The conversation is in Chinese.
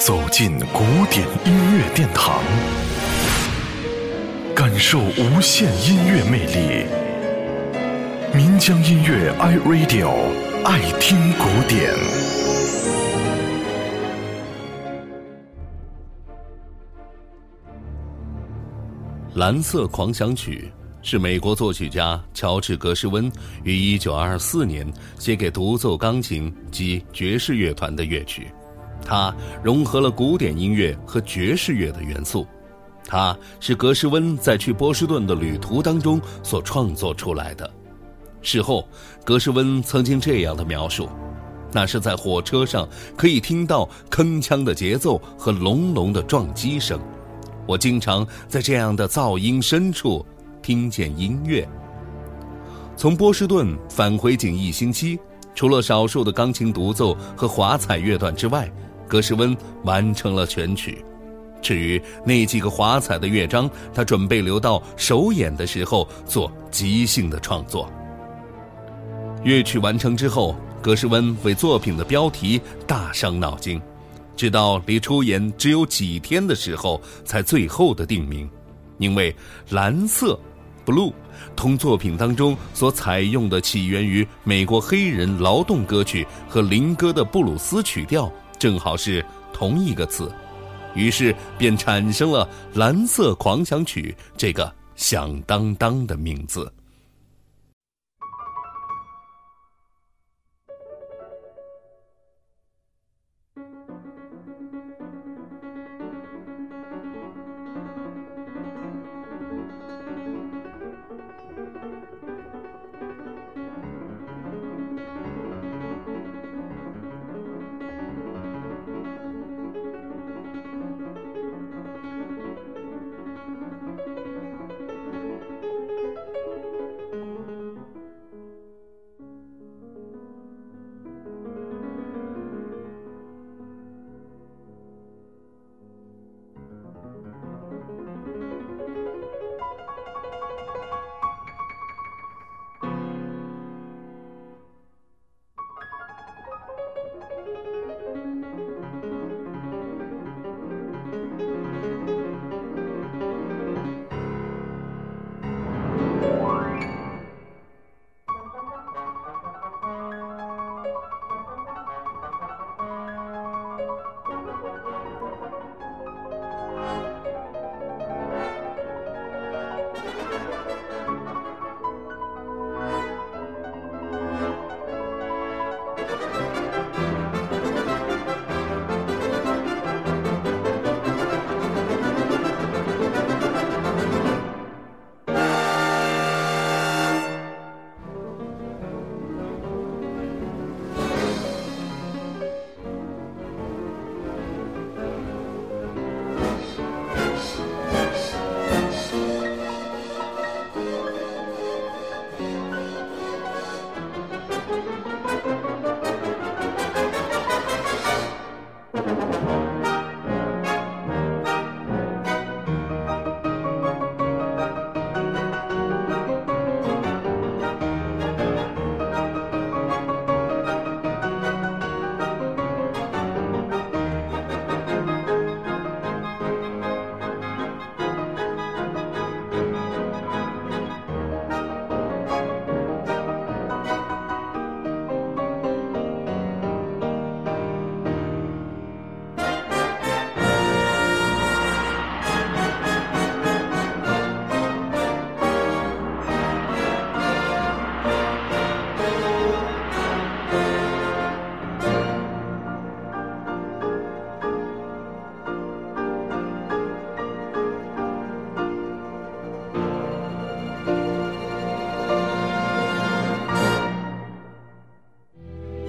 走进古典音乐殿堂，感受无限音乐魅力。民江音乐 iRadio 爱听古典。《蓝色狂想曲》是美国作曲家乔治·格什温于1924年写给独奏钢琴及爵士乐团的乐曲。它融合了古典音乐和爵士乐的元素。它是格什温在去波士顿的旅途当中所创作出来的。事后，格什温曾经这样的描述：那是在火车上可以听到铿锵的节奏和隆隆的撞击声。我经常在这样的噪音深处听见音乐。从波士顿返回仅一星期，除了少数的钢琴独奏和华彩乐段之外，格什温完成了全曲。至于那几个华彩的乐章，他准备留到首演的时候做即兴的创作。乐曲完成之后，格什温为作品的标题大伤脑筋，直到离出演只有几天的时候，才最后的定名。因为蓝色 （blue） 同作品当中所采用的起源于美国黑人劳动歌曲和灵歌的布鲁斯曲调。正好是同一个词，于是便产生了《蓝色狂想曲》这个响当当的名字。